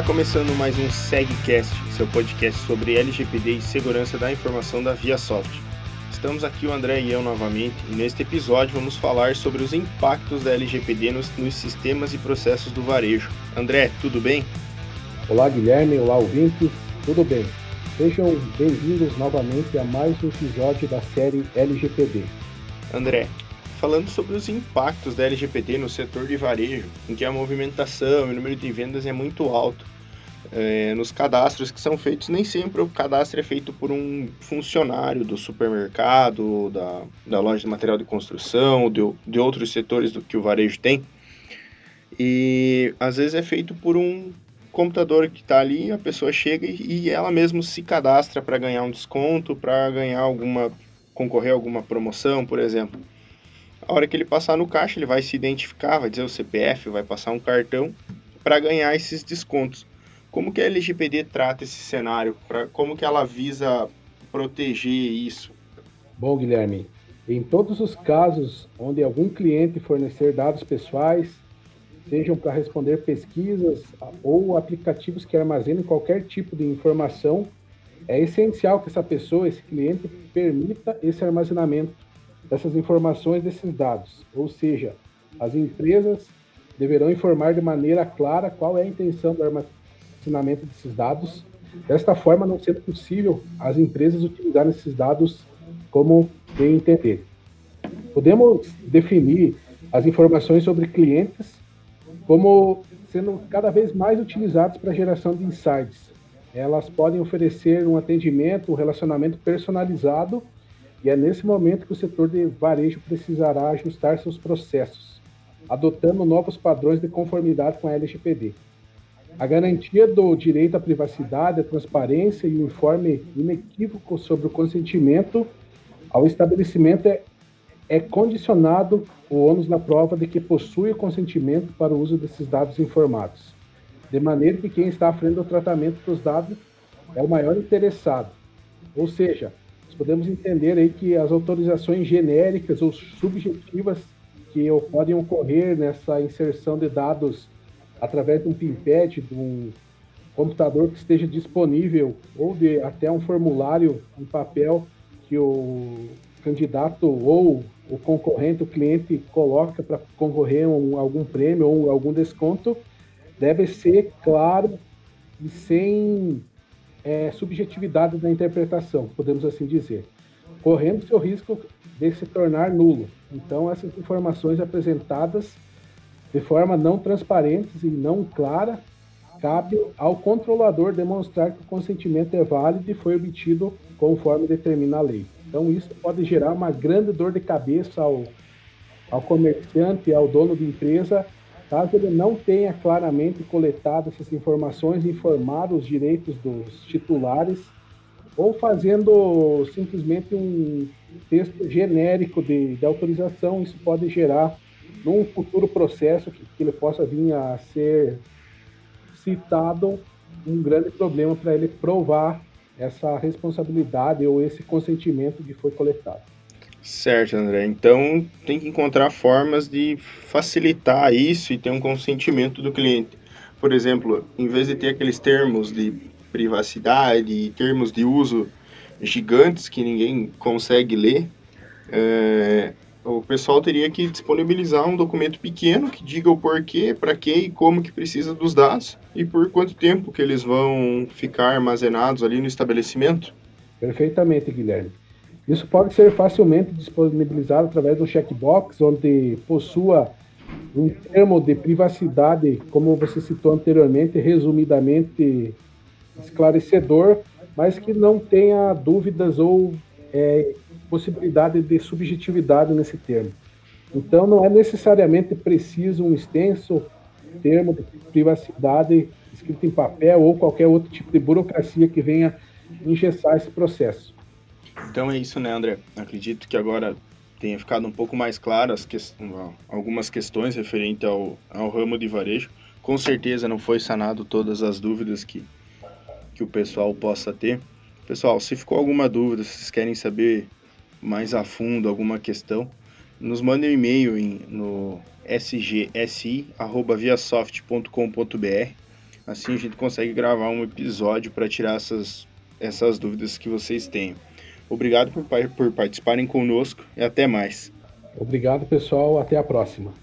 Está começando mais um SegCast, seu podcast sobre LGPD e segurança da informação da ViaSoft. Estamos aqui o André e eu novamente, e neste episódio vamos falar sobre os impactos da LGPD nos, nos sistemas e processos do varejo. André, tudo bem? Olá Guilherme, olá ouvintes, tudo bem? Sejam bem-vindos novamente a mais um episódio da série LGPD. André, falando sobre os impactos da LGPD no setor de varejo, em que a movimentação e o número de vendas é muito alto. É, nos cadastros que são feitos, nem sempre o cadastro é feito por um funcionário do supermercado, da, da loja de material de construção, de, de outros setores do que o varejo tem. E às vezes é feito por um computador que está ali, a pessoa chega e, e ela mesma se cadastra para ganhar um desconto, para ganhar alguma concorrer a alguma promoção, por exemplo. A hora que ele passar no caixa, ele vai se identificar, vai dizer o CPF, vai passar um cartão para ganhar esses descontos. Como que a LGPD trata esse cenário? Pra, como que ela visa proteger isso? Bom, Guilherme, em todos os casos onde algum cliente fornecer dados pessoais, sejam para responder pesquisas ou aplicativos que armazenem qualquer tipo de informação, é essencial que essa pessoa, esse cliente, permita esse armazenamento dessas informações, desses dados. Ou seja, as empresas deverão informar de maneira clara qual é a intenção do armazenamento desses dados. Desta forma, não sendo possível as empresas utilizarem esses dados como bem entender. Podemos definir as informações sobre clientes como sendo cada vez mais utilizados para a geração de insights. Elas podem oferecer um atendimento, um relacionamento personalizado e é nesse momento que o setor de varejo precisará ajustar seus processos, adotando novos padrões de conformidade com a LGPD. A garantia do direito à privacidade, à transparência e o informe inequívoco sobre o consentimento ao estabelecimento é, é condicionado o ônus na prova de que possui o consentimento para o uso desses dados informados, de maneira que quem está à frente do tratamento dos dados é o maior interessado, ou seja, podemos entender aí que as autorizações genéricas ou subjetivas que podem ocorrer nessa inserção de dados através de um PIMPAD, de um computador que esteja disponível ou de até um formulário em papel que o candidato ou o concorrente, o cliente coloca para concorrer a um, algum prêmio ou algum desconto, deve ser claro e sem é, subjetividade da interpretação, podemos assim dizer, correndo seu risco de se tornar nulo. Então, essas informações apresentadas de forma não transparente e não clara, cabe ao controlador demonstrar que o consentimento é válido e foi obtido conforme determina a lei. Então, isso pode gerar uma grande dor de cabeça ao, ao comerciante, ao dono de empresa, Caso ele não tenha claramente coletado essas informações, informado os direitos dos titulares, ou fazendo simplesmente um texto genérico de, de autorização, isso pode gerar, num futuro processo que, que ele possa vir a ser citado, um grande problema para ele provar essa responsabilidade ou esse consentimento que foi coletado. Certo, André. Então tem que encontrar formas de facilitar isso e ter um consentimento do cliente. Por exemplo, em vez de ter aqueles termos de privacidade, termos de uso gigantes que ninguém consegue ler, é, o pessoal teria que disponibilizar um documento pequeno que diga o porquê, para que e como que precisa dos dados e por quanto tempo que eles vão ficar armazenados ali no estabelecimento. Perfeitamente, Guilherme. Isso pode ser facilmente disponibilizado através de um checkbox, onde possua um termo de privacidade, como você citou anteriormente, resumidamente esclarecedor, mas que não tenha dúvidas ou é, possibilidade de subjetividade nesse termo. Então, não é necessariamente preciso um extenso termo de privacidade escrito em papel ou qualquer outro tipo de burocracia que venha engessar esse processo. Então é isso, né, André? Acredito que agora tenha ficado um pouco mais claro que... algumas questões referentes ao, ao ramo de varejo. Com certeza não foi sanado todas as dúvidas que, que o pessoal possa ter. Pessoal, se ficou alguma dúvida, se vocês querem saber mais a fundo alguma questão, nos mandem um e-mail em, no sgsi.viasoft.com.br. Assim a gente consegue gravar um episódio para tirar essas, essas dúvidas que vocês têm. Obrigado por, por participarem conosco e até mais. Obrigado, pessoal. Até a próxima.